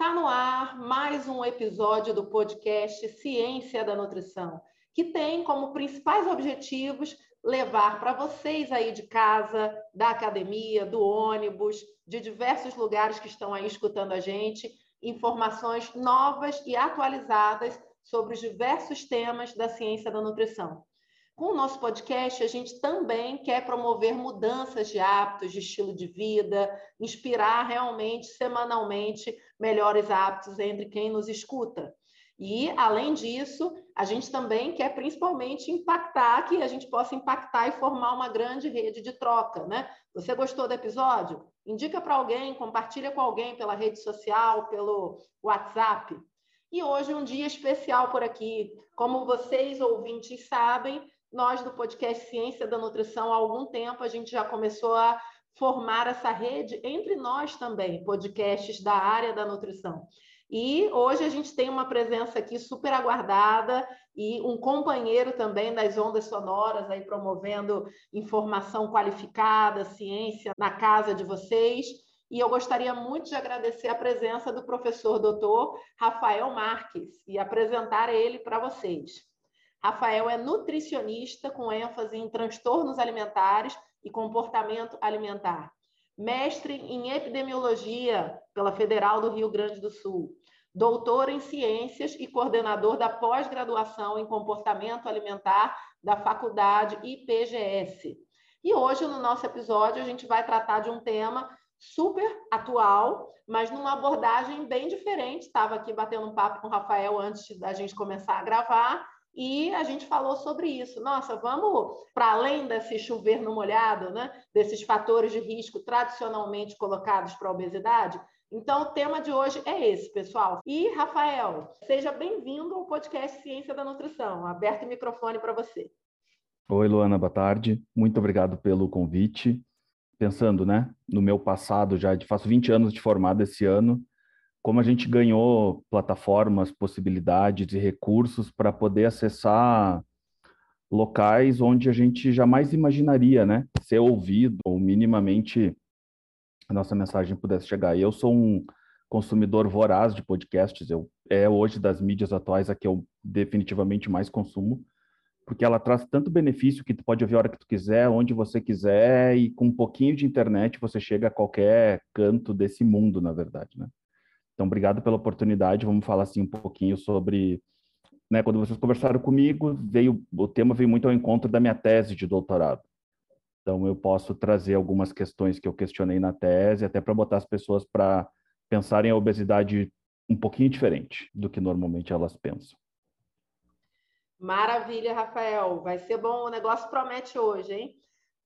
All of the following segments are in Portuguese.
Está no ar mais um episódio do podcast Ciência da Nutrição, que tem como principais objetivos levar para vocês aí de casa, da academia, do ônibus, de diversos lugares que estão aí escutando a gente, informações novas e atualizadas sobre os diversos temas da ciência da nutrição. Com o nosso podcast, a gente também quer promover mudanças de hábitos, de estilo de vida, inspirar realmente, semanalmente, melhores hábitos entre quem nos escuta. E, além disso, a gente também quer principalmente impactar, que a gente possa impactar e formar uma grande rede de troca, né? Você gostou do episódio? Indica para alguém, compartilha com alguém pela rede social, pelo WhatsApp. E hoje um dia especial por aqui. Como vocês, ouvintes, sabem, nós do podcast Ciência da Nutrição, há algum tempo, a gente já começou a formar essa rede entre nós também, podcasts da área da nutrição. E hoje a gente tem uma presença aqui super aguardada e um companheiro também das ondas sonoras aí promovendo informação qualificada, ciência na casa de vocês. E eu gostaria muito de agradecer a presença do professor doutor Rafael Marques e apresentar ele para vocês. Rafael é nutricionista com ênfase em transtornos alimentares e comportamento alimentar. Mestre em epidemiologia pela Federal do Rio Grande do Sul. Doutor em ciências e coordenador da pós-graduação em comportamento alimentar da Faculdade IPGS. E hoje, no nosso episódio, a gente vai tratar de um tema super atual, mas numa abordagem bem diferente. Estava aqui batendo um papo com o Rafael antes da gente começar a gravar e a gente falou sobre isso. Nossa, vamos para além desse chover no molhado, né? desses fatores de risco tradicionalmente colocados para a obesidade. Então, o tema de hoje é esse, pessoal. E, Rafael, seja bem-vindo ao podcast Ciência da Nutrição. Aberto o microfone para você. Oi, Luana, boa tarde. Muito obrigado pelo convite. Pensando, né, no meu passado, já faço 20 anos de formado esse ano, como a gente ganhou plataformas, possibilidades e recursos para poder acessar locais onde a gente jamais imaginaria, né, ser ouvido ou minimamente a nossa mensagem pudesse chegar. Eu sou um consumidor voraz de podcasts, eu é hoje das mídias atuais a que eu definitivamente mais consumo, porque ela traz tanto benefício que tu pode ouvir a hora que tu quiser, onde você quiser e com um pouquinho de internet você chega a qualquer canto desse mundo, na verdade, né? Então, obrigado pela oportunidade. Vamos falar assim um pouquinho sobre, né, quando vocês conversaram comigo, veio o tema veio muito ao encontro da minha tese de doutorado. Então, eu posso trazer algumas questões que eu questionei na tese, até para botar as pessoas para pensarem a obesidade um pouquinho diferente do que normalmente elas pensam. Maravilha, Rafael. Vai ser bom. O negócio promete hoje, hein?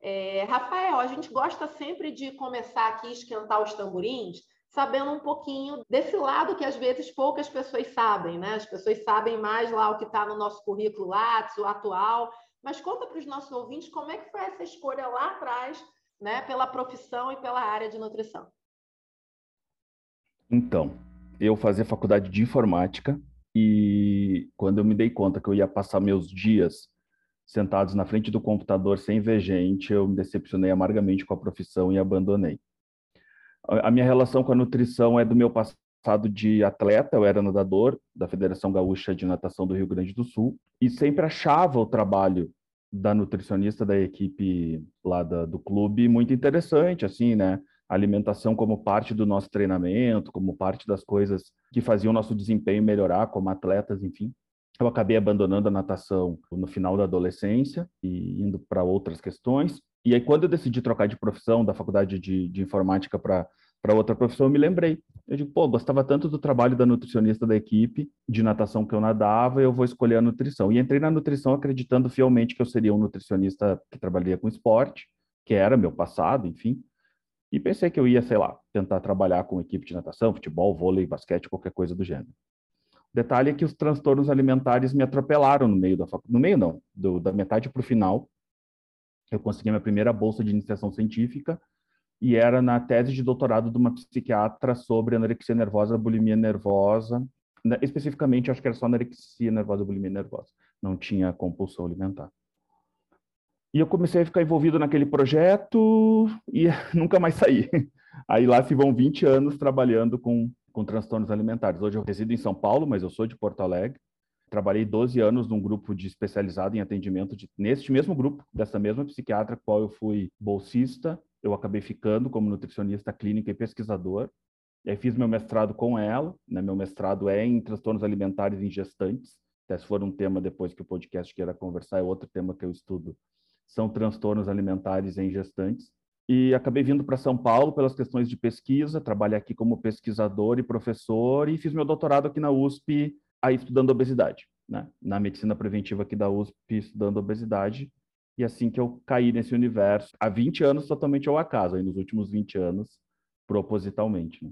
É, Rafael, a gente gosta sempre de começar aqui esquentar os tamborins sabendo um pouquinho desse lado que às vezes poucas pessoas sabem, né? As pessoas sabem mais lá o que está no nosso currículo Lattes, o atual, mas conta para os nossos ouvintes como é que foi essa escolha lá atrás, né, pela profissão e pela área de nutrição. Então, eu fazia faculdade de informática e quando eu me dei conta que eu ia passar meus dias sentados na frente do computador sem ver gente, eu me decepcionei amargamente com a profissão e abandonei. A minha relação com a nutrição é do meu passado de atleta, eu era nadador da Federação Gaúcha de Natação do Rio Grande do Sul e sempre achava o trabalho da nutricionista da equipe lá da, do clube muito interessante, assim, né? alimentação como parte do nosso treinamento, como parte das coisas que faziam nosso desempenho melhorar como atletas, enfim. Eu acabei abandonando a natação no final da adolescência e indo para outras questões. E aí, quando eu decidi trocar de profissão da faculdade de, de informática para outra profissão, eu me lembrei. Eu digo, pô, gostava tanto do trabalho da nutricionista da equipe de natação que eu nadava, eu vou escolher a nutrição. E entrei na nutrição acreditando fielmente que eu seria um nutricionista que trabalharia com esporte, que era meu passado, enfim. E pensei que eu ia, sei lá, tentar trabalhar com equipe de natação, futebol, vôlei, basquete, qualquer coisa do gênero. Detalhe é que os transtornos alimentares me atropelaram no meio da faculdade. No meio, não, do, da metade para o final. Eu consegui minha primeira bolsa de iniciação científica e era na tese de doutorado de uma psiquiatra sobre anorexia nervosa, bulimia nervosa. Especificamente, acho que era só anorexia nervosa, bulimia nervosa. Não tinha compulsão alimentar. E eu comecei a ficar envolvido naquele projeto e nunca mais saí. Aí lá se vão 20 anos trabalhando com, com transtornos alimentares. Hoje eu resido em São Paulo, mas eu sou de Porto Alegre. Trabalhei 12 anos num grupo de especializado em atendimento de, neste mesmo grupo, dessa mesma psiquiatra, qual eu fui bolsista. Eu acabei ficando como nutricionista clínico e pesquisador. E aí fiz meu mestrado com ela. Né? Meu mestrado é em transtornos alimentares em gestantes. Até se for um tema depois que o podcast queira conversar, é outro tema que eu estudo são transtornos alimentares em gestantes. E acabei vindo para São Paulo pelas questões de pesquisa, trabalhei aqui como pesquisador e professor e fiz meu doutorado aqui na USP, aí estudando obesidade, né? na medicina preventiva aqui da USP, estudando obesidade. E assim que eu caí nesse universo, há 20 anos totalmente ao acaso, aí nos últimos 20 anos, propositalmente. Né?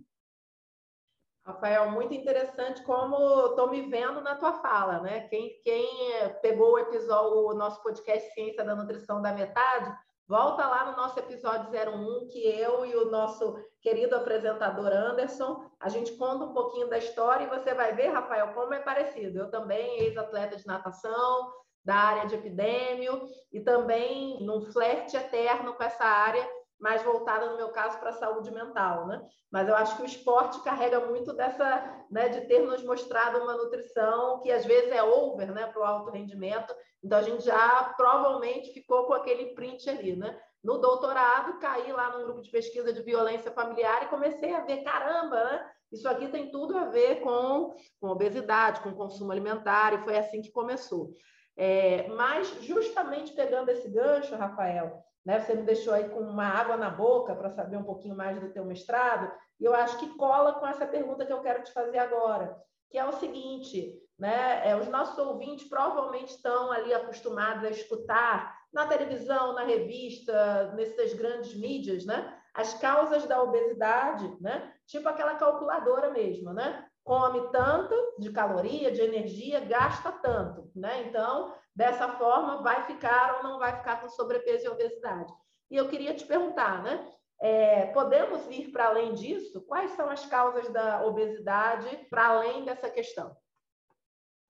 Rafael, muito interessante como estou me vendo na tua fala, né? Quem, quem eh, pegou o episódio, o nosso podcast Ciência da Nutrição da Metade, volta lá no nosso episódio 01, que eu e o nosso querido apresentador Anderson, a gente conta um pouquinho da história e você vai ver, Rafael, como é parecido. Eu também, ex-atleta de natação, da área de epidêmio, e também num flerte eterno com essa área mais voltada, no meu caso, para a saúde mental, né? Mas eu acho que o esporte carrega muito dessa, né, de ter nos mostrado uma nutrição que às vezes é over, né, para o alto rendimento. Então a gente já provavelmente ficou com aquele print ali, né? No doutorado, caí lá num grupo de pesquisa de violência familiar e comecei a ver, caramba, né? Isso aqui tem tudo a ver com, com obesidade, com consumo alimentar, e foi assim que começou. É, mas, justamente pegando esse gancho, Rafael, né? Você me deixou aí com uma água na boca para saber um pouquinho mais do teu mestrado, e eu acho que cola com essa pergunta que eu quero te fazer agora, que é o seguinte, né? É, os nossos ouvintes provavelmente estão ali acostumados a escutar na televisão, na revista, nessas grandes mídias, né? As causas da obesidade, né? Tipo aquela calculadora mesmo, né? Come tanto de caloria, de energia, gasta tanto, né? Então, dessa forma, vai ficar ou não vai ficar com sobrepeso e obesidade. E eu queria te perguntar, né? É, podemos ir para além disso? Quais são as causas da obesidade para além dessa questão?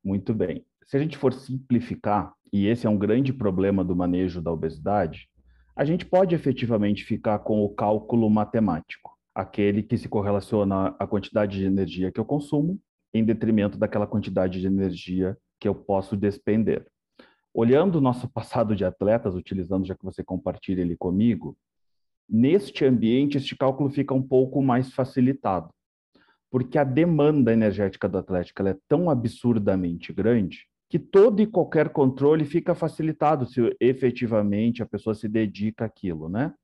Muito bem. Se a gente for simplificar, e esse é um grande problema do manejo da obesidade, a gente pode efetivamente ficar com o cálculo matemático, aquele que se correlaciona à quantidade de energia que eu consumo em detrimento daquela quantidade de energia que eu posso despender. Olhando o nosso passado de atletas, utilizando já que você compartilha ele comigo, neste ambiente este cálculo fica um pouco mais facilitado, porque a demanda energética do atleta é tão absurdamente grande que todo e qualquer controle fica facilitado se efetivamente a pessoa se dedica àquilo, né?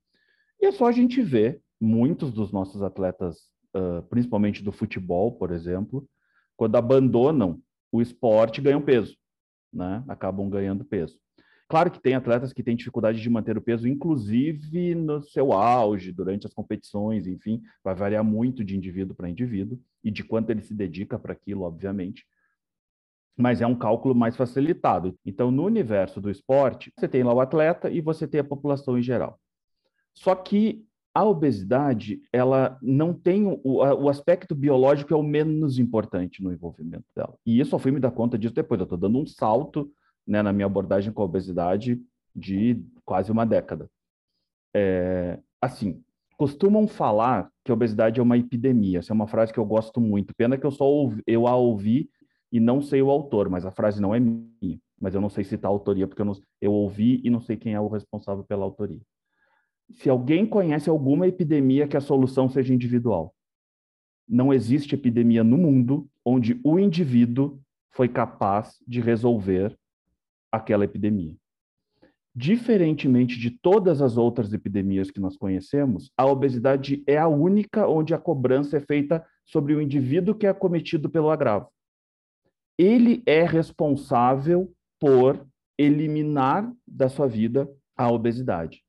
E é só a gente ver muitos dos nossos atletas, uh, principalmente do futebol, por exemplo, quando abandonam o esporte, ganham peso né? Acabam ganhando peso. Claro que tem atletas que têm dificuldade de manter o peso, inclusive no seu auge, durante as competições, enfim, vai variar muito de indivíduo para indivíduo e de quanto ele se dedica para aquilo, obviamente. Mas é um cálculo mais facilitado. Então, no universo do esporte, você tem lá o atleta e você tem a população em geral. Só que a obesidade, ela não tem o, o, aspecto biológico é o menos importante no envolvimento dela. E eu só fui me dar conta disso depois. Eu estou dando um salto né, na minha abordagem com a obesidade de quase uma década. É, assim, costumam falar que a obesidade é uma epidemia. Essa é uma frase que eu gosto muito. Pena que eu só ouvi, eu a ouvi e não sei o autor, mas a frase não é minha. Mas eu não sei citar a autoria porque eu, não, eu ouvi e não sei quem é o responsável pela autoria se alguém conhece alguma epidemia que a solução seja individual. Não existe epidemia no mundo onde o indivíduo foi capaz de resolver aquela epidemia. Diferentemente de todas as outras epidemias que nós conhecemos, a obesidade é a única onde a cobrança é feita sobre o indivíduo que é acometido pelo agravo. Ele é responsável por eliminar da sua vida a obesidade.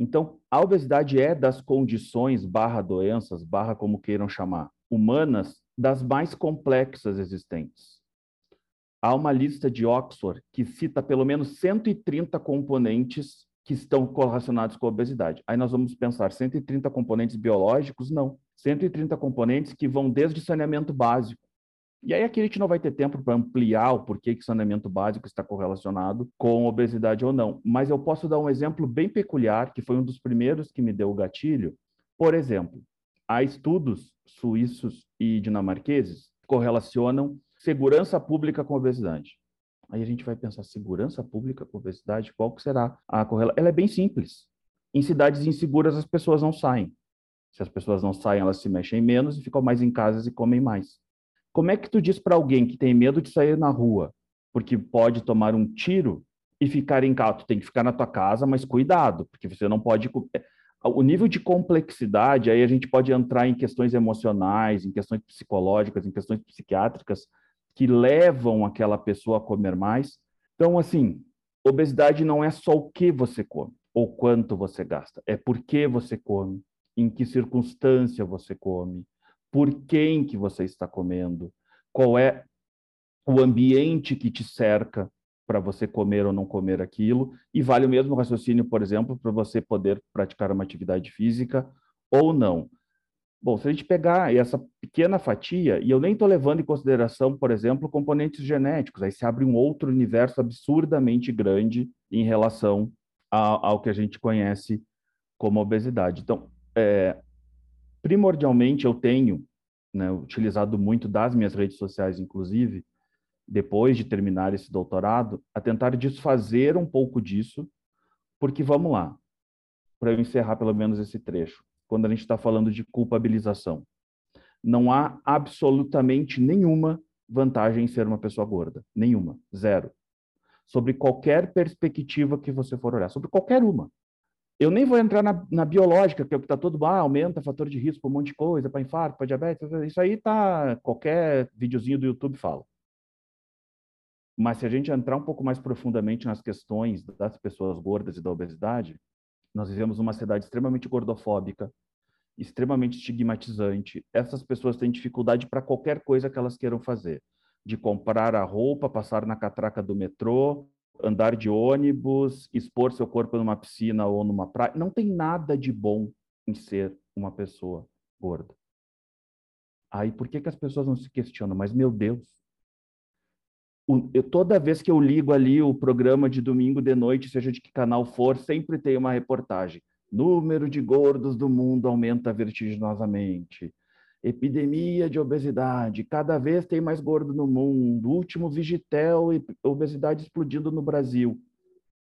Então, a obesidade é das condições barra doenças, barra como queiram chamar, humanas, das mais complexas existentes. Há uma lista de Oxford que cita pelo menos 130 componentes que estão correlacionados com a obesidade. Aí nós vamos pensar 130 componentes biológicos? Não. 130 componentes que vão desde saneamento básico. E aí aqui a gente não vai ter tempo para ampliar o porquê que saneamento básico está correlacionado com obesidade ou não. Mas eu posso dar um exemplo bem peculiar, que foi um dos primeiros que me deu o gatilho. Por exemplo, há estudos suíços e dinamarqueses que correlacionam segurança pública com obesidade. Aí a gente vai pensar, segurança pública com obesidade, qual que será a correlação? Ela é bem simples. Em cidades inseguras, as pessoas não saem. Se as pessoas não saem, elas se mexem menos e ficam mais em casas e comem mais. Como é que tu diz para alguém que tem medo de sair na rua, porque pode tomar um tiro e ficar em casa? Tu tem que ficar na tua casa, mas cuidado, porque você não pode o nível de complexidade, aí a gente pode entrar em questões emocionais, em questões psicológicas, em questões psiquiátricas, que levam aquela pessoa a comer mais. Então, assim, obesidade não é só o que você come ou quanto você gasta, é por que você come, em que circunstância você come, por quem que você está comendo, qual é o ambiente que te cerca para você comer ou não comer aquilo, e vale o mesmo raciocínio, por exemplo, para você poder praticar uma atividade física ou não. Bom, se a gente pegar essa pequena fatia, e eu nem estou levando em consideração, por exemplo, componentes genéticos, aí se abre um outro universo absurdamente grande em relação ao, ao que a gente conhece como obesidade. Então, é, primordialmente, eu tenho né, utilizado muito das minhas redes sociais, inclusive, depois de terminar esse doutorado, a tentar desfazer um pouco disso, porque vamos lá, para eu encerrar pelo menos esse trecho quando a gente está falando de culpabilização. Não há absolutamente nenhuma vantagem em ser uma pessoa gorda. Nenhuma. Zero. Sobre qualquer perspectiva que você for olhar. Sobre qualquer uma. Eu nem vou entrar na, na biológica, que é que está todo, ah, aumenta fator de risco, um monte de coisa, para infarto, para diabetes, isso aí tá, qualquer videozinho do YouTube fala. Mas se a gente entrar um pouco mais profundamente nas questões das pessoas gordas e da obesidade, nós vivemos uma cidade extremamente gordofóbica, extremamente estigmatizante. Essas pessoas têm dificuldade para qualquer coisa que elas queiram fazer, de comprar a roupa, passar na catraca do metrô, andar de ônibus, expor seu corpo numa piscina ou numa praia. Não tem nada de bom em ser uma pessoa gorda. Aí por que, que as pessoas não se questionam? Mas, meu Deus, eu, toda vez que eu ligo ali o programa de domingo de noite, seja de que canal for, sempre tem uma reportagem. Número de gordos do mundo aumenta vertiginosamente. Epidemia de obesidade, cada vez tem mais gordo no mundo. Último Vigitel e obesidade explodindo no Brasil.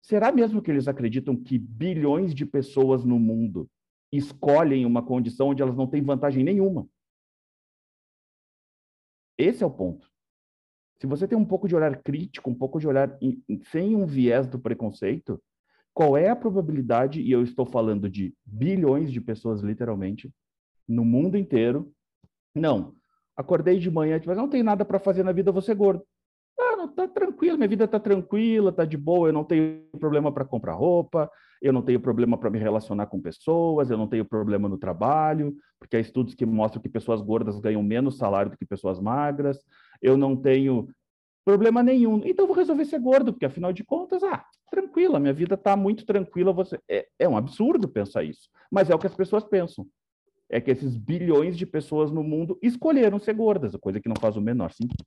Será mesmo que eles acreditam que bilhões de pessoas no mundo escolhem uma condição onde elas não têm vantagem nenhuma? Esse é o ponto. Se você tem um pouco de olhar crítico, um pouco de olhar sem um viés do preconceito, qual é a probabilidade, e eu estou falando de bilhões de pessoas, literalmente, no mundo inteiro, não, acordei de manhã, mas não tem nada para fazer na vida, você gordo. Ah, não, tá tranquilo, minha vida tá tranquila, tá de boa, eu não tenho problema para comprar roupa, eu não tenho problema para me relacionar com pessoas, eu não tenho problema no trabalho, porque há estudos que mostram que pessoas gordas ganham menos salário do que pessoas magras, eu não tenho problema nenhum. Então vou resolver ser gordo, porque afinal de contas, ah, tranquila, minha vida está muito tranquila. Você é, é um absurdo pensar isso, mas é o que as pessoas pensam. É que esses bilhões de pessoas no mundo escolheram ser gordas, coisa que não faz o menor sentido.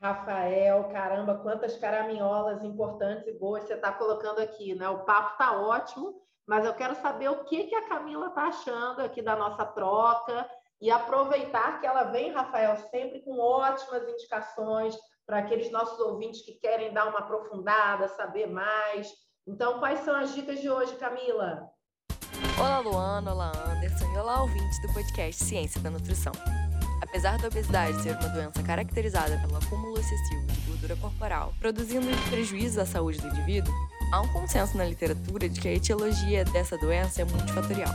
Rafael, caramba, quantas caraminholas importantes e boas você está colocando aqui, né? O papo está ótimo, mas eu quero saber o que, que a Camila está achando aqui da nossa troca e aproveitar que ela vem, Rafael, sempre com ótimas indicações para aqueles nossos ouvintes que querem dar uma aprofundada, saber mais. Então, quais são as dicas de hoje, Camila? Olá, Luana, olá, Anderson e olá, ouvintes do podcast Ciência da Nutrição. Apesar da obesidade ser uma doença caracterizada pelo acúmulo excessivo de gordura corporal, produzindo prejuízo à saúde do indivíduo, há um consenso na literatura de que a etiologia dessa doença é multifatorial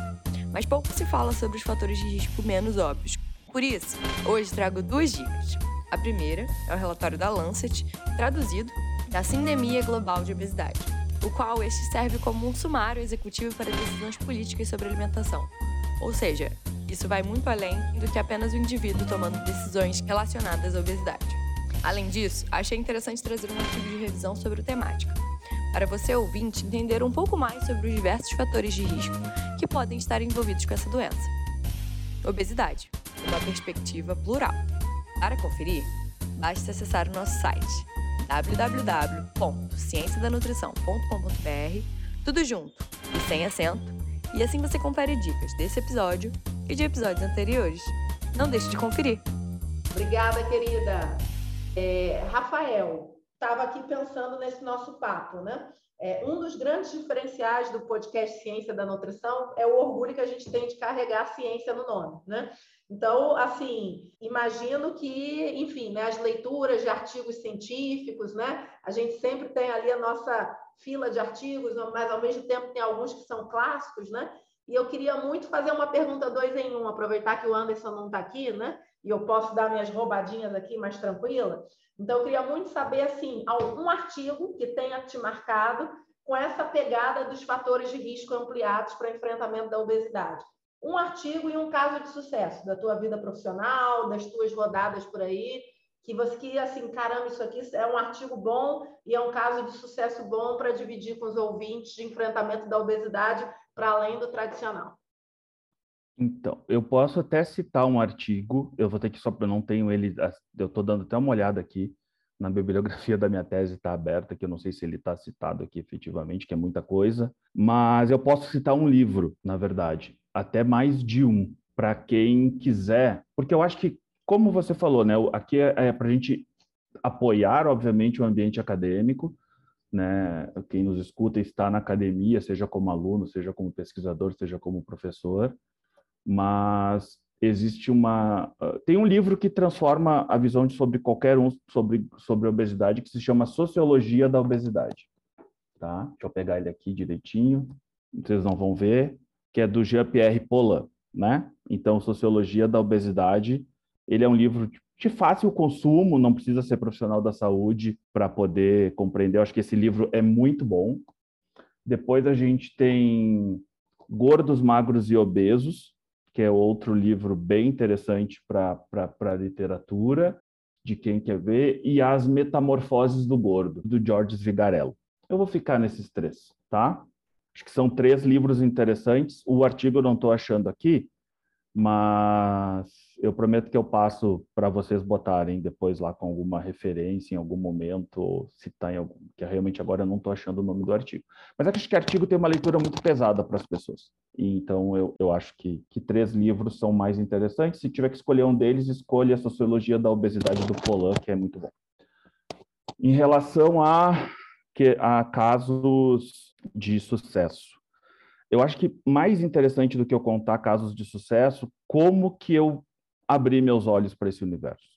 mas pouco se fala sobre os fatores de risco menos óbvios. Por isso, hoje trago duas dicas. A primeira é o relatório da Lancet, traduzido da Sindemia Global de Obesidade. O qual este serve como um sumário executivo para decisões políticas sobre alimentação. Ou seja, isso vai muito além do que apenas o indivíduo tomando decisões relacionadas à obesidade. Além disso, achei interessante trazer um artigo de revisão sobre a temática, para você ouvinte entender um pouco mais sobre os diversos fatores de risco que podem estar envolvidos com essa doença. Obesidade, uma perspectiva plural. Para conferir, basta acessar o nosso site www.cienciadanutrição.com.br, tudo junto e sem acento, e assim você confere dicas desse episódio e de episódios anteriores. Não deixe de conferir. Obrigada, querida. É, Rafael, estava aqui pensando nesse nosso papo, né? É, um dos grandes diferenciais do podcast Ciência da Nutrição é o orgulho que a gente tem de carregar a ciência no nome, né? Então, assim, imagino que, enfim, né, as leituras de artigos científicos, né? A gente sempre tem ali a nossa fila de artigos, mas ao mesmo tempo tem alguns que são clássicos, né? E eu queria muito fazer uma pergunta dois em um, aproveitar que o Anderson não está aqui, né? E eu posso dar minhas roubadinhas aqui mais tranquila. Então, eu queria muito saber, assim, algum artigo que tenha te marcado com essa pegada dos fatores de risco ampliados para enfrentamento da obesidade. Um artigo e um caso de sucesso da tua vida profissional, das tuas rodadas por aí, que você que assim, caramba, isso aqui é um artigo bom e é um caso de sucesso bom para dividir com os ouvintes de enfrentamento da obesidade para além do tradicional. Então, eu posso até citar um artigo, eu vou ter que só, eu não tenho ele, eu estou dando até uma olhada aqui, na bibliografia da minha tese está aberta, que eu não sei se ele está citado aqui efetivamente, que é muita coisa, mas eu posso citar um livro, na verdade, até mais de um, para quem quiser, porque eu acho que, como você falou, né, aqui é, é para a gente apoiar, obviamente, o ambiente acadêmico, né, quem nos escuta está na academia, seja como aluno, seja como pesquisador, seja como professor, mas existe uma ah, tem um livro que transforma a visão de sobre qualquer um sobre sobre obesidade que se chama Sociologia da Obesidade, tá? Deixa eu pegar ele aqui direitinho, vocês não vão ver, que é do Jean-Pierre Paulin, né? Então, Sociologia da Obesidade, ele é um livro de fácil consumo, não precisa ser profissional da saúde para poder compreender. Eu acho que esse livro é muito bom. Depois a gente tem Gordos, Magros e Obesos, que é outro livro bem interessante para a literatura, de quem quer ver, e As Metamorfoses do Gordo, do George Vigarello. Eu vou ficar nesses três, tá? Acho que são três livros interessantes. O artigo eu não estou achando aqui, mas eu prometo que eu passo para vocês botarem depois lá com alguma referência em algum momento, ou citar em algum, que realmente agora eu não estou achando o nome do artigo. Mas acho que artigo tem uma leitura muito pesada para as pessoas. E, então eu, eu acho que, que três livros são mais interessantes. Se tiver que escolher um deles, escolha a Sociologia da Obesidade do Polan, que é muito bom. Em relação a, que, a casos de sucesso eu acho que mais interessante do que eu contar casos de sucesso, como que eu abri meus olhos para esse universo.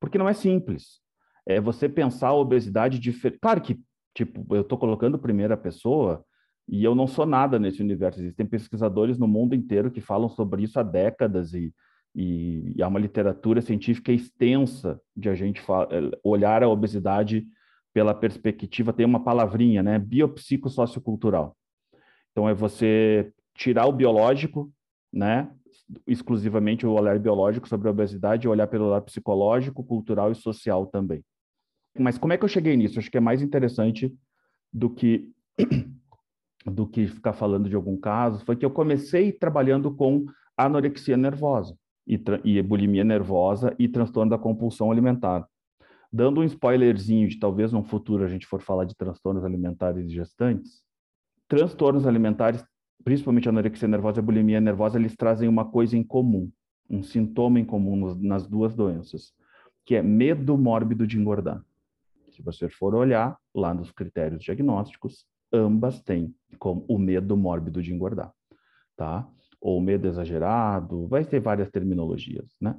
Porque não é simples. É você pensar a obesidade diferente. Claro que, tipo, eu estou colocando primeira pessoa e eu não sou nada nesse universo. Existem pesquisadores no mundo inteiro que falam sobre isso há décadas e, e, e há uma literatura científica extensa de a gente olhar a obesidade pela perspectiva, tem uma palavrinha, né? Biopsicossociocultural. Então, é você tirar o biológico, né? exclusivamente o olhar biológico sobre a obesidade, olhar pelo lado psicológico, cultural e social também. Mas como é que eu cheguei nisso? Acho que é mais interessante do que do que ficar falando de algum caso, foi que eu comecei trabalhando com anorexia nervosa e, e bulimia nervosa e transtorno da compulsão alimentar. Dando um spoilerzinho de talvez no futuro a gente for falar de transtornos alimentares gestantes, transtornos alimentares principalmente anorexia nervosa e bulimia nervosa, eles trazem uma coisa em comum, um sintoma em comum nas duas doenças, que é medo mórbido de engordar. Se você for olhar lá nos critérios diagnósticos, ambas têm como o medo mórbido de engordar, tá? Ou medo exagerado, vai ter várias terminologias, né?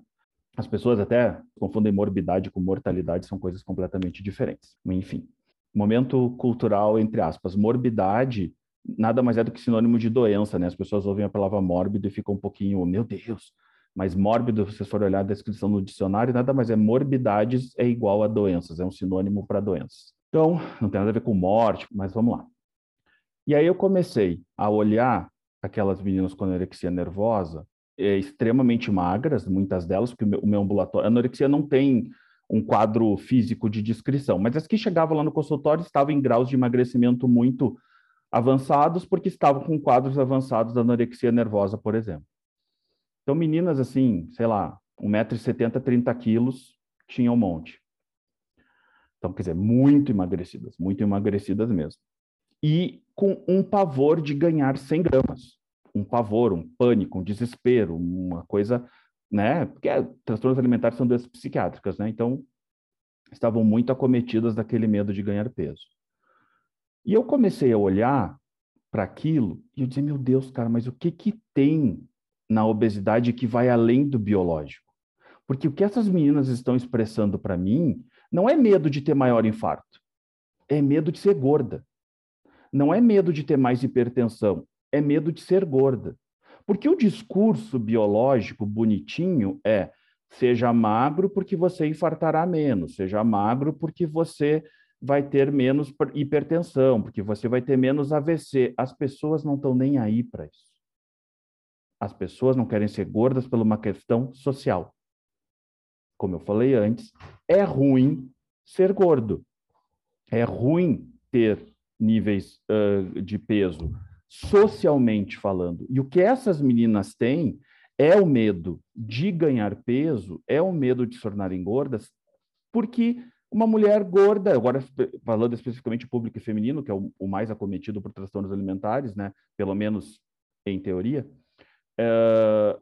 As pessoas até confundem morbidade com mortalidade, são coisas completamente diferentes. Enfim, momento cultural entre aspas, morbidade nada mais é do que sinônimo de doença, né? As pessoas ouvem a palavra mórbido e ficam um pouquinho, meu Deus, mas mórbido, se vocês forem olhar a descrição no dicionário, nada mais é morbidades é igual a doenças, é um sinônimo para doenças. Então, não tem nada a ver com morte, mas vamos lá. E aí eu comecei a olhar aquelas meninas com anorexia nervosa, é, extremamente magras, muitas delas, porque o meu, o meu ambulatório, a anorexia não tem um quadro físico de descrição, mas as que chegavam lá no consultório estavam em graus de emagrecimento muito avançados, porque estavam com quadros avançados da anorexia nervosa, por exemplo. Então, meninas assim, sei lá, 1,70m, 30 quilos, tinha um monte. Então, quer dizer, muito emagrecidas, muito emagrecidas mesmo. E com um pavor de ganhar 100 gramas. Um pavor, um pânico, um desespero, uma coisa, né? Porque é, transtornos alimentares são doenças psiquiátricas, né? Então, estavam muito acometidas daquele medo de ganhar peso. E eu comecei a olhar para aquilo e eu dizia, meu Deus, cara, mas o que que tem na obesidade que vai além do biológico? Porque o que essas meninas estão expressando para mim não é medo de ter maior infarto, é medo de ser gorda. Não é medo de ter mais hipertensão, é medo de ser gorda. Porque o discurso biológico bonitinho é seja magro porque você infartará menos, seja magro porque você vai ter menos hipertensão, porque você vai ter menos AVC. As pessoas não estão nem aí para isso. As pessoas não querem ser gordas por uma questão social como eu falei antes, é ruim ser gordo. É ruim ter níveis uh, de peso, socialmente falando. E o que essas meninas têm é o medo de ganhar peso, é o medo de se tornarem gordas, porque uma mulher gorda, agora falando especificamente público feminino, que é o, o mais acometido por transtornos alimentares, né? pelo menos em teoria, uh,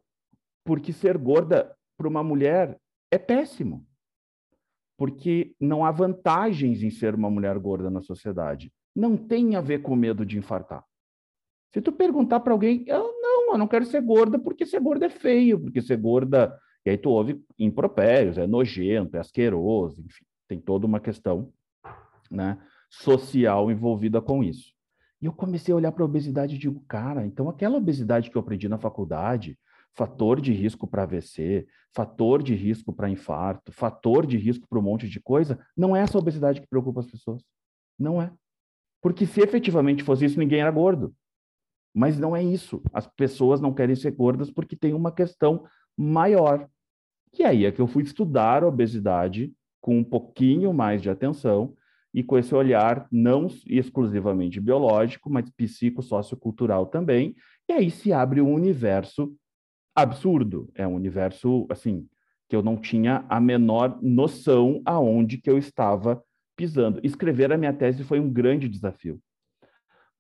porque ser gorda para uma mulher é péssimo. Porque não há vantagens em ser uma mulher gorda na sociedade. Não tem a ver com medo de infartar. Se tu perguntar para alguém, eu não, eu não quero ser gorda porque ser gorda é feio, porque ser gorda. E aí tu ouve impropérios, é nojento, é asqueroso, enfim, tem toda uma questão né, social envolvida com isso. E eu comecei a olhar para a obesidade e digo, cara, então aquela obesidade que eu aprendi na faculdade, fator de risco para AVC, fator de risco para infarto, fator de risco para um monte de coisa, não é essa obesidade que preocupa as pessoas. Não é. Porque se efetivamente fosse isso, ninguém era gordo. Mas não é isso. As pessoas não querem ser gordas porque tem uma questão maior. E aí é que eu fui estudar a obesidade com um pouquinho mais de atenção e com esse olhar não exclusivamente biológico, mas psicossociocultural também. E aí se abre um universo absurdo. É um universo, assim, que eu não tinha a menor noção aonde que eu estava pisando. Escrever a minha tese foi um grande desafio,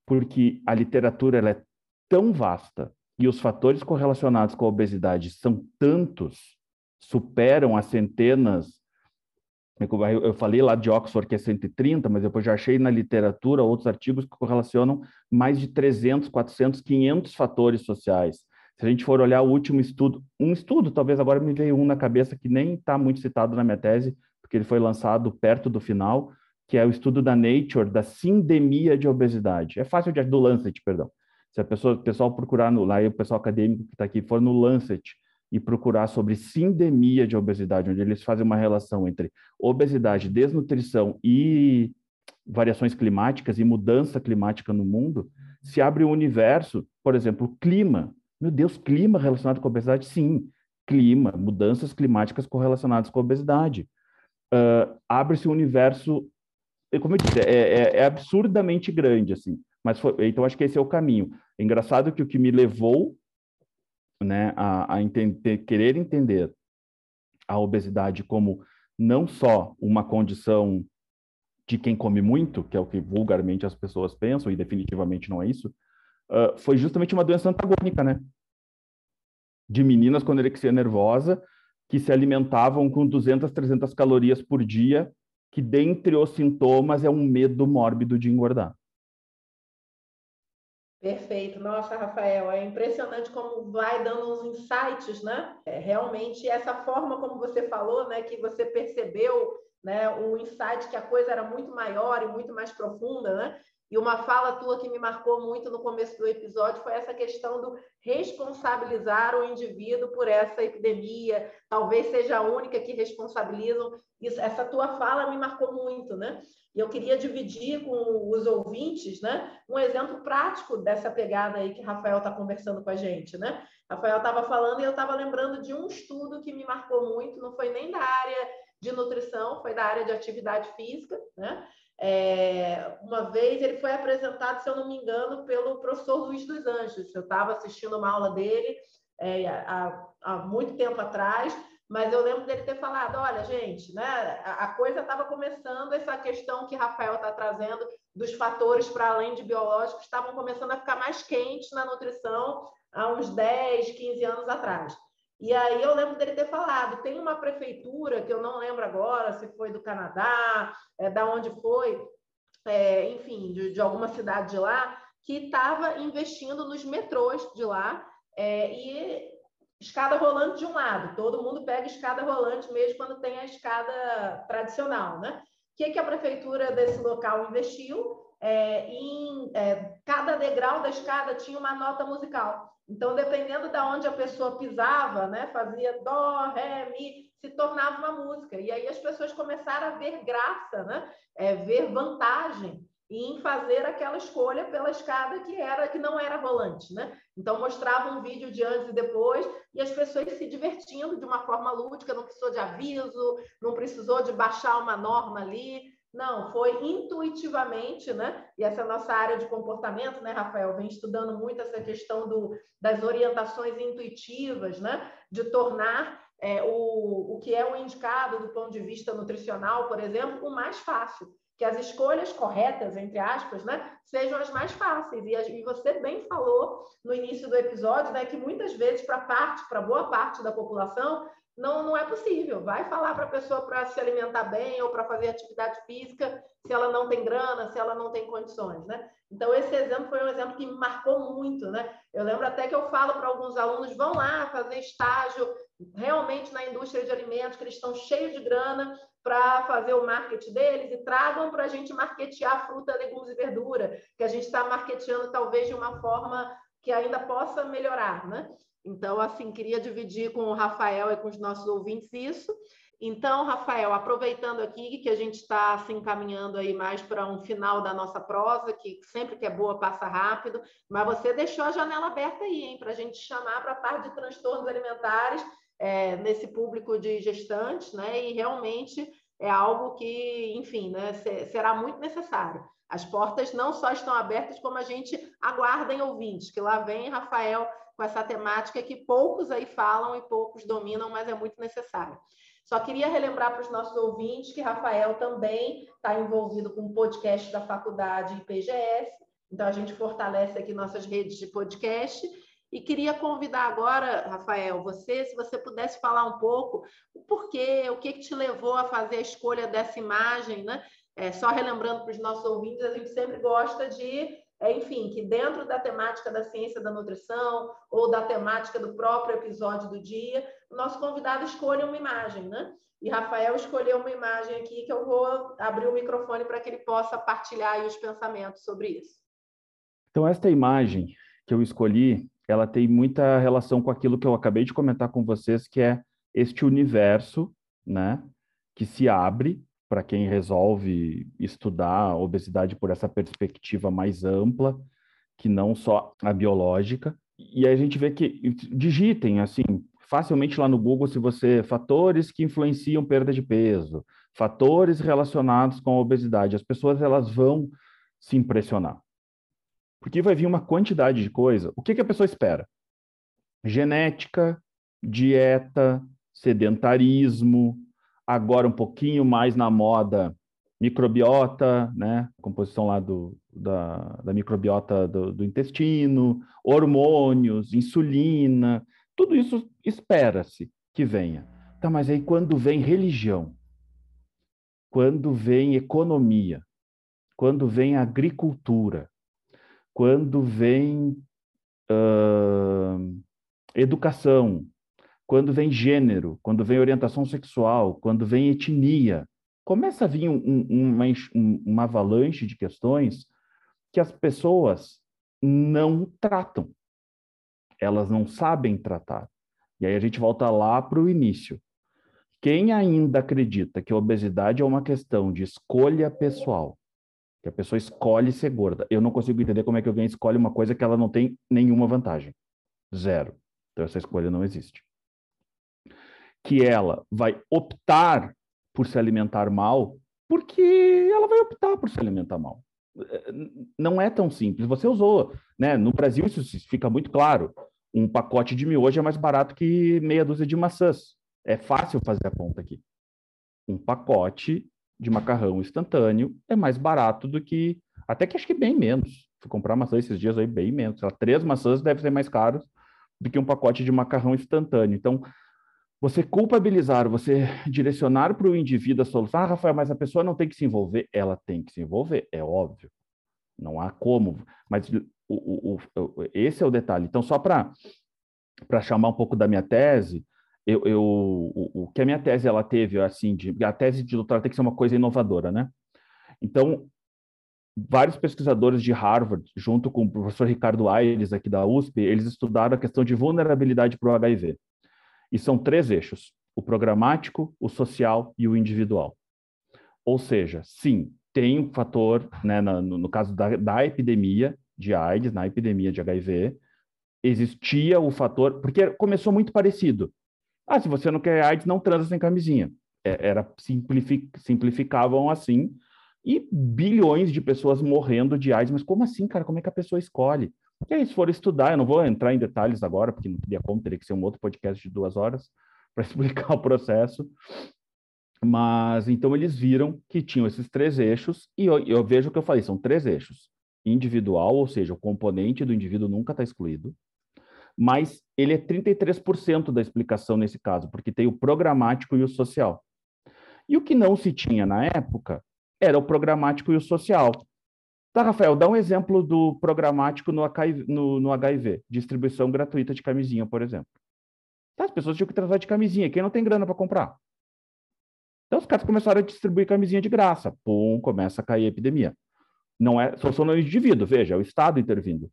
porque a literatura ela é tão vasta e os fatores correlacionados com a obesidade são tantos, superam as centenas. Eu falei lá de Oxford que é 130, mas depois já achei na literatura outros artigos que correlacionam mais de 300, 400, 500 fatores sociais. Se a gente for olhar o último estudo, um estudo, talvez agora me veio um na cabeça que nem está muito citado na minha tese, porque ele foi lançado perto do final, que é o estudo da Nature da sindemia de obesidade. É fácil de do Lancet, perdão. Se a pessoa, o pessoal procurar no lá, o pessoal acadêmico que está aqui for no Lancet e procurar sobre sindemia de obesidade, onde eles fazem uma relação entre obesidade, desnutrição e variações climáticas e mudança climática no mundo, se abre um universo, por exemplo, clima. Meu Deus, clima relacionado com obesidade? Sim, clima, mudanças climáticas correlacionadas com obesidade. Uh, Abre-se um universo, como eu disse, é, é, é absurdamente grande, assim. Mas foi, então acho que esse é o caminho. É engraçado que o que me levou, né, a, a entender, querer entender a obesidade como não só uma condição de quem come muito, que é o que vulgarmente as pessoas pensam, e definitivamente não é isso, uh, foi justamente uma doença antagônica, né? De meninas com anorexia nervosa que se alimentavam com 200, 300 calorias por dia, que dentre os sintomas é um medo mórbido de engordar. Perfeito. Nossa, Rafael, é impressionante como vai dando uns insights, né? É, realmente, essa forma como você falou, né, que você percebeu, né, o insight que a coisa era muito maior e muito mais profunda, né? E uma fala tua que me marcou muito no começo do episódio foi essa questão do responsabilizar o indivíduo por essa epidemia. Talvez seja a única que responsabilizam. Isso, essa tua fala me marcou muito, né? E eu queria dividir com os ouvintes, né, um exemplo prático dessa pegada aí que Rafael está conversando com a gente, né? Rafael estava falando e eu estava lembrando de um estudo que me marcou muito. Não foi nem da área de nutrição, foi da área de atividade física, né? É, uma vez ele foi apresentado, se eu não me engano, pelo professor Luiz dos Anjos. Eu estava assistindo uma aula dele é, há, há, muito tempo atrás, mas eu lembro dele ter falado: olha, gente, né, a, a coisa estava começando, essa questão que Rafael está trazendo dos fatores para além de biológicos estavam começando a ficar mais quentes na nutrição há uns 10, 15 anos atrás. E aí eu lembro dele ter falado, tem uma prefeitura, que eu não lembro agora se foi do Canadá, é, da onde foi, é, enfim, de, de, alguma cidade de lá, que estava investindo nos metrôs de lá é, e escada rolante de um lado. Todo mundo pega escada rolante mesmo quando tem a escada tradicional, né? O que, que a prefeitura desse local investiu? É, em é, cada degrau da escada tinha uma nota musical. Então, dependendo de onde a pessoa pisava, né, fazia dó, ré, mi, se tornava uma música. E aí as pessoas começaram a ver graça, né, é, ver vantagem em fazer aquela escolha pela escada que era que não era rolante, né? Então mostrava um vídeo de antes e depois e as pessoas se divertindo de uma forma lúdica, não precisou de aviso, não precisou de baixar uma norma ali, não, foi intuitivamente, né? E essa é a nossa área de comportamento, né, Rafael? Vem estudando muito essa questão do, das orientações intuitivas, né? De tornar é, o, o que é o indicado do ponto de vista nutricional, por exemplo, o mais fácil. Que as escolhas corretas, entre aspas, né, sejam as mais fáceis. E, e você bem falou no início do episódio né, que muitas vezes, para parte, para boa parte da população, não, não é possível. Vai falar para a pessoa para se alimentar bem ou para fazer atividade física se ela não tem grana, se ela não tem condições, né? Então, esse exemplo foi um exemplo que me marcou muito, né? Eu lembro até que eu falo para alguns alunos, vão lá fazer estágio realmente na indústria de alimentos, que eles estão cheios de grana para fazer o marketing deles e tragam para a gente marketear fruta, legumes e verdura, que a gente está marketeando talvez de uma forma que ainda possa melhorar, né? Então, assim, queria dividir com o Rafael e com os nossos ouvintes isso. Então, Rafael, aproveitando aqui que a gente está se encaminhando aí mais para um final da nossa prosa, que sempre que é boa passa rápido, mas você deixou a janela aberta aí, hein, para a gente chamar para a parte de transtornos alimentares é, nesse público de gestantes, né? E realmente é algo que, enfim, né, será muito necessário. As portas não só estão abertas, como a gente aguarda em ouvintes, que lá vem Rafael com essa temática que poucos aí falam e poucos dominam, mas é muito necessário. Só queria relembrar para os nossos ouvintes que Rafael também está envolvido com o podcast da faculdade IPGS, então a gente fortalece aqui nossas redes de podcast. E queria convidar agora, Rafael, você, se você pudesse falar um pouco o porquê, o que, que te levou a fazer a escolha dessa imagem, né? É, só relembrando para os nossos ouvintes, a gente sempre gosta de é, enfim, que dentro da temática da ciência da nutrição ou da temática do próprio episódio do dia, o nosso convidado escolha uma imagem, né? E Rafael escolheu uma imagem aqui que eu vou abrir o microfone para que ele possa partilhar os pensamentos sobre isso. Então, esta imagem que eu escolhi, ela tem muita relação com aquilo que eu acabei de comentar com vocês, que é este universo, né, que se abre para quem resolve estudar a obesidade por essa perspectiva mais ampla, que não só a biológica. E a gente vê que digitem assim facilmente lá no Google se você fatores que influenciam perda de peso, fatores relacionados com a obesidade, as pessoas elas vão se impressionar. Porque vai vir uma quantidade de coisa. O que, que a pessoa espera? Genética, dieta, sedentarismo, agora um pouquinho mais na moda microbiota, né? Composição lá do, da, da microbiota do, do intestino, hormônios, insulina, tudo isso espera-se que venha. Tá, mas aí quando vem religião, quando vem economia, quando vem agricultura, quando vem uh, educação, quando vem gênero, quando vem orientação sexual, quando vem etnia, começa a vir um, um, uma, um, uma avalanche de questões que as pessoas não tratam. Elas não sabem tratar. E aí a gente volta lá para o início. Quem ainda acredita que a obesidade é uma questão de escolha pessoal, que a pessoa escolhe ser gorda, eu não consigo entender como é que alguém escolhe uma coisa que ela não tem nenhuma vantagem. Zero. Então essa escolha não existe. Que ela vai optar por se alimentar mal, porque ela vai optar por se alimentar mal. Não é tão simples. Você usou, né? No Brasil isso fica muito claro. Um pacote de miojo é mais barato que meia dúzia de maçãs. É fácil fazer a conta aqui. Um pacote de macarrão instantâneo é mais barato do que. Até que acho que bem menos. Fui comprar maçã esses dias aí, bem menos. Três maçãs deve ser mais caro do que um pacote de macarrão instantâneo. Então, você culpabilizar, você direcionar para o indivíduo a solução. Ah, Rafael, mas a pessoa não tem que se envolver. Ela tem que se envolver, é óbvio. Não há como. Mas o, o, o, esse é o detalhe. Então, só para chamar um pouco da minha tese, eu, eu o, o, que a minha tese ela teve assim de a tese de doutorado tem que ser uma coisa inovadora, né? Então vários pesquisadores de Harvard, junto com o professor Ricardo Aires aqui da USP, eles estudaram a questão de vulnerabilidade para o HIV. E são três eixos: o programático, o social e o individual. Ou seja, sim, tem um fator, né, no, no caso da, da epidemia de AIDS, na epidemia de HIV, existia o fator, porque começou muito parecido. Ah, se você não quer AIDS, não transa sem camisinha. É, era simplific, simplificavam assim e bilhões de pessoas morrendo de AIDS. Mas como assim, cara? Como é que a pessoa escolhe? E aí, se for estudar, eu não vou entrar em detalhes agora, porque não teria como, teria que ser um outro podcast de duas horas para explicar o processo. Mas então eles viram que tinham esses três eixos, e eu, eu vejo o que eu falei: são três eixos. Individual, ou seja, o componente do indivíduo nunca está excluído mas ele é 33% da explicação nesse caso, porque tem o programático e o social. E o que não se tinha na época era o programático e o social. Tá, Rafael, dá um exemplo do programático no HIV, no, no HIV distribuição gratuita de camisinha, por exemplo. Tá, as pessoas tinham que tratar de camisinha, quem não tem grana para comprar? Então os caras começaram a distribuir camisinha de graça. Pum, começa a cair a epidemia. Não é só no indivíduo, veja, é o Estado intervindo.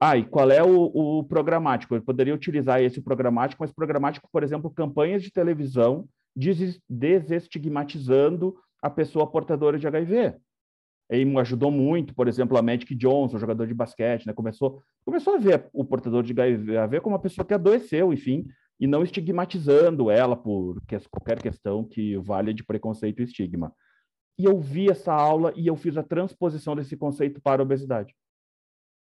Ah, e qual é o, o programático? Eu poderia utilizar esse programático, mas programático, por exemplo, campanhas de televisão des desestigmatizando a pessoa portadora de HIV. E ajudou muito, por exemplo, a Magic Johnson, jogador de basquete, né? começou, começou a ver o portador de HIV como uma pessoa que adoeceu, enfim, e não estigmatizando ela por qualquer questão que valha de preconceito e estigma. E eu vi essa aula e eu fiz a transposição desse conceito para a obesidade.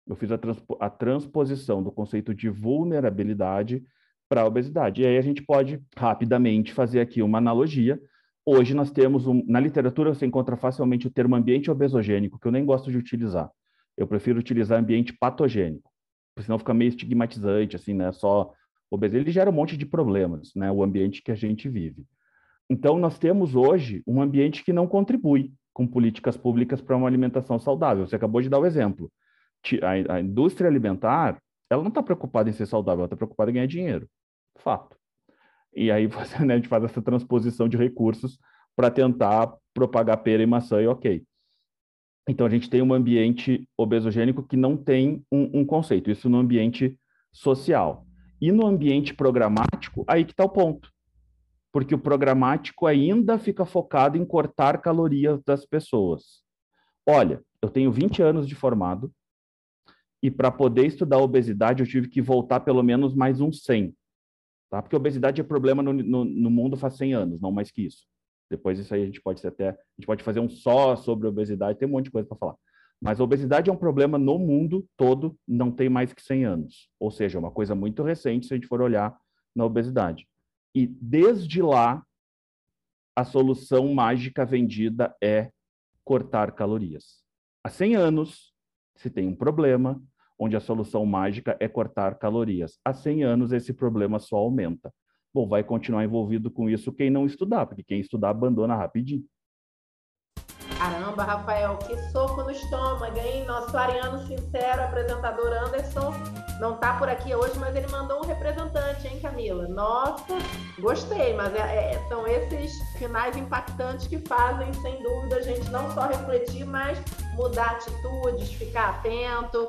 Eu fiz a, transpo a transposição do conceito de vulnerabilidade para a obesidade. E aí a gente pode rapidamente fazer aqui uma analogia. Hoje nós temos, um, na literatura você encontra facilmente o termo ambiente obesogênico, que eu nem gosto de utilizar. Eu prefiro utilizar ambiente patogênico, porque senão fica meio estigmatizante, assim, né? Só obesidade. Ele gera um monte de problemas, né? O ambiente que a gente vive. Então, nós temos hoje um ambiente que não contribui com políticas públicas para uma alimentação saudável. Você acabou de dar o exemplo a indústria alimentar, ela não está preocupada em ser saudável, ela está preocupada em ganhar dinheiro. Fato. E aí você, né, a gente faz essa transposição de recursos para tentar propagar pera e maçã e ok. Então a gente tem um ambiente obesogênico que não tem um, um conceito, isso no ambiente social. E no ambiente programático, aí que está o ponto. Porque o programático ainda fica focado em cortar calorias das pessoas. Olha, eu tenho 20 anos de formado, e para poder estudar obesidade eu tive que voltar pelo menos mais uns 100, tá? Porque obesidade é problema no, no, no mundo faz 100 anos, não mais que isso. Depois isso aí a gente pode ser até, a gente pode fazer um só sobre obesidade, tem um monte de coisa para falar. Mas a obesidade é um problema no mundo todo, não tem mais que 100 anos. Ou seja, é uma coisa muito recente se a gente for olhar na obesidade. E desde lá, a solução mágica vendida é cortar calorias. Há 100 anos, se tem um problema, onde a solução mágica é cortar calorias. Há 100 anos esse problema só aumenta. Bom, vai continuar envolvido com isso quem não estudar, porque quem estudar abandona rapidinho. Caramba, Rafael, que soco no estômago, hein? Nosso ariano sincero, apresentador Anderson, não está por aqui hoje, mas ele mandou um representante, hein, Camila? Camila? Nossa, gostei, mas é, é, são esses finais impactantes que fazem, sem dúvida, a gente não só refletir, mas mudar atitudes, ficar atento.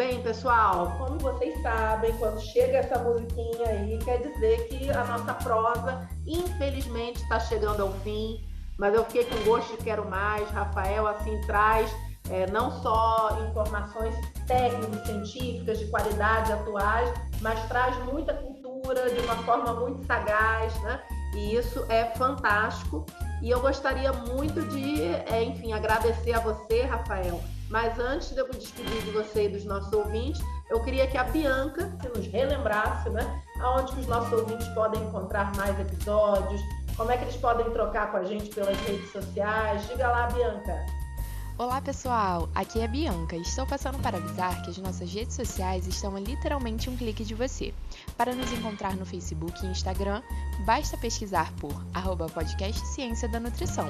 Bem, pessoal, como vocês sabem, quando chega essa musiquinha aí, quer dizer que a nossa prosa, infelizmente, está chegando ao fim. Mas eu fiquei com gosto de quero mais. Rafael, assim, traz é, não só informações técnicas, científicas, de qualidade, atuais, mas traz muita cultura de uma forma muito sagaz, né? E isso é fantástico. E eu gostaria muito de, é, enfim, agradecer a você, Rafael. Mas antes de eu me despedir de você e dos nossos ouvintes, eu queria que a Bianca se nos relembrasse, né? Aonde os nossos ouvintes podem encontrar mais episódios, como é que eles podem trocar com a gente pelas redes sociais. Diga lá, Bianca. Olá pessoal, aqui é Bianca estou passando para avisar que as nossas redes sociais estão a literalmente um clique de você. Para nos encontrar no Facebook e Instagram, basta pesquisar por arroba podcast Ciência da Nutrição.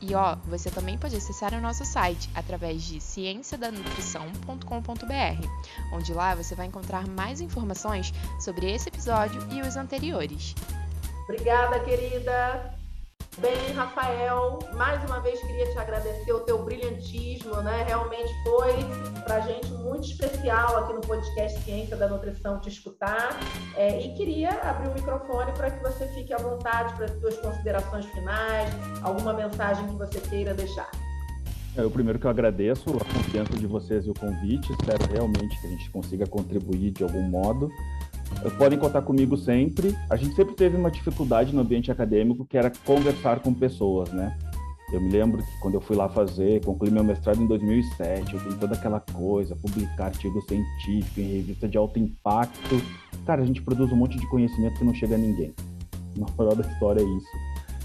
E ó, você também pode acessar o nosso site através de cienciadanutrição.com.br, onde lá você vai encontrar mais informações sobre esse episódio e os anteriores. Obrigada, querida! Bem, Rafael, mais uma vez queria te agradecer né? Realmente foi para a gente muito especial aqui no podcast Ciência da Nutrição te escutar. É, e queria abrir o microfone para que você fique à vontade para as suas considerações finais, alguma mensagem que você queira deixar. É, eu primeiro que eu agradeço a confiança de vocês e o convite. Espero realmente que a gente consiga contribuir de algum modo podem contar comigo sempre. A gente sempre teve uma dificuldade no ambiente acadêmico que era conversar com pessoas, né? Eu me lembro que quando eu fui lá fazer, concluí meu mestrado em 2007, eu tenho toda aquela coisa, publicar artigo científico em revista de alto impacto. Cara, a gente produz um monte de conhecimento que não chega a ninguém. Na moral da história é isso.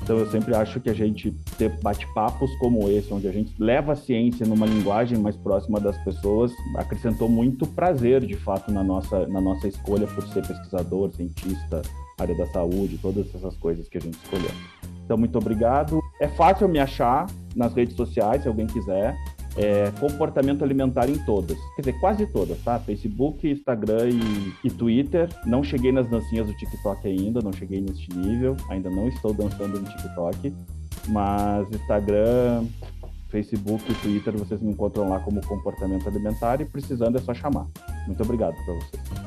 Então eu sempre acho que a gente ter bate-papos como esse, onde a gente leva a ciência numa linguagem mais próxima das pessoas, acrescentou muito prazer, de fato, na nossa, na nossa escolha por ser pesquisador, cientista, área da saúde, todas essas coisas que a gente escolheu. Então, muito obrigado. É fácil me achar nas redes sociais, se alguém quiser é, comportamento alimentar em todas. Quer dizer, quase todas, tá? Facebook, Instagram e, e, Twitter. Não cheguei nas dancinhas do TikTok ainda, não cheguei neste nível. Ainda não estou dançando no TikTok. Mas Instagram, Facebook e Twitter vocês me encontram lá como comportamento alimentar e precisando é só chamar. Muito obrigado para vocês.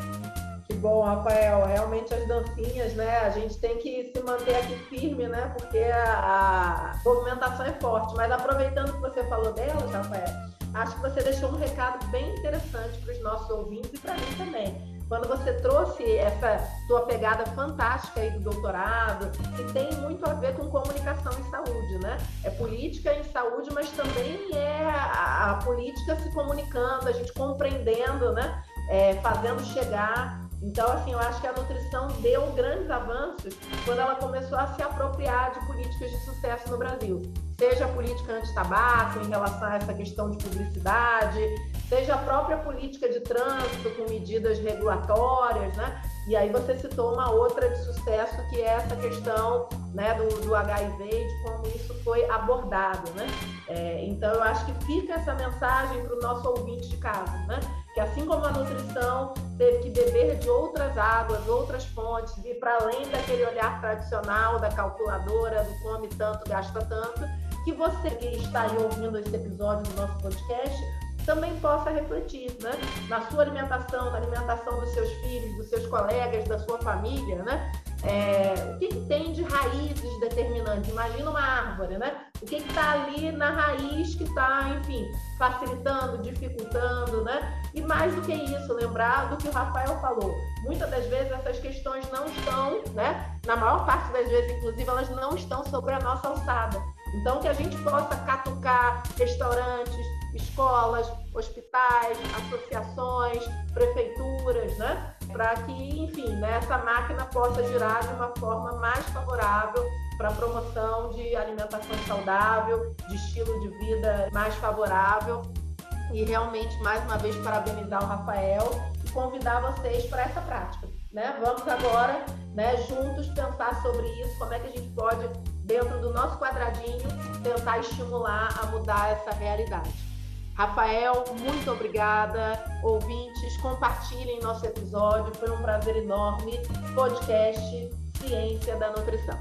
Bom, Rafael. Realmente as dancinhas, né? A gente tem que se manter aqui firme, né? Porque a, a movimentação é forte. Mas aproveitando que você falou delas, Rafael, acho que você deixou um recado bem interessante para os nossos ouvintes e para mim também. Quando você trouxe essa tua pegada fantástica aí do doutorado, que tem muito a ver com comunicação em saúde, né? É política em saúde, mas também é a, a política se comunicando, a gente compreendendo, né? É, fazendo chegar então, assim, eu acho que a nutrição deu grandes avanços quando ela começou a se apropriar de políticas de sucesso no Brasil. Seja a política anti-tabaco em relação a essa questão de publicidade, seja a própria política de trânsito com medidas regulatórias, né? E aí você citou uma outra de sucesso que é essa questão né, do, do HIV e de como isso foi abordado, né? É, então eu acho que fica essa mensagem para o nosso ouvinte de casa, né? Que assim como a nutrição teve que beber de outras águas, outras fontes, e para além daquele olhar tradicional da calculadora, do come tanto, gasta tanto, que você que está aí ouvindo esse episódio do nosso podcast também possa refletir, né? Na sua alimentação, na alimentação dos seus filhos, dos seus colegas, da sua família, né? É, o que, que, tem de raízes determinantes? Imagina uma árvore, né? O que está ali na raiz que está, enfim, facilitando, dificultando, né? E mais do que isso, lembrar do que o Rafael falou. Muitas das vezes essas questões não estão, né? Na maior parte das vezes, inclusive, elas não estão sobre a nossa alçada. Então, que a gente possa catucar restaurantes, escolas, hospitais, associações, prefeituras, né? Para que, enfim, né, essa máquina possa girar de uma forma mais favorável para a promoção de alimentação saudável, de estilo de vida mais favorável. E realmente, mais uma vez, parabenizar o Rafael e convidar vocês para essa prática. Né? Vamos agora, né, juntos, pensar sobre isso, como é que a gente pode, dentro do nosso quadradinho, tentar estimular a mudar essa realidade. Rafael, muito obrigada. Ouvintes, compartilhem nosso episódio. Foi um prazer enorme. Podcast Ciência da Nutrição.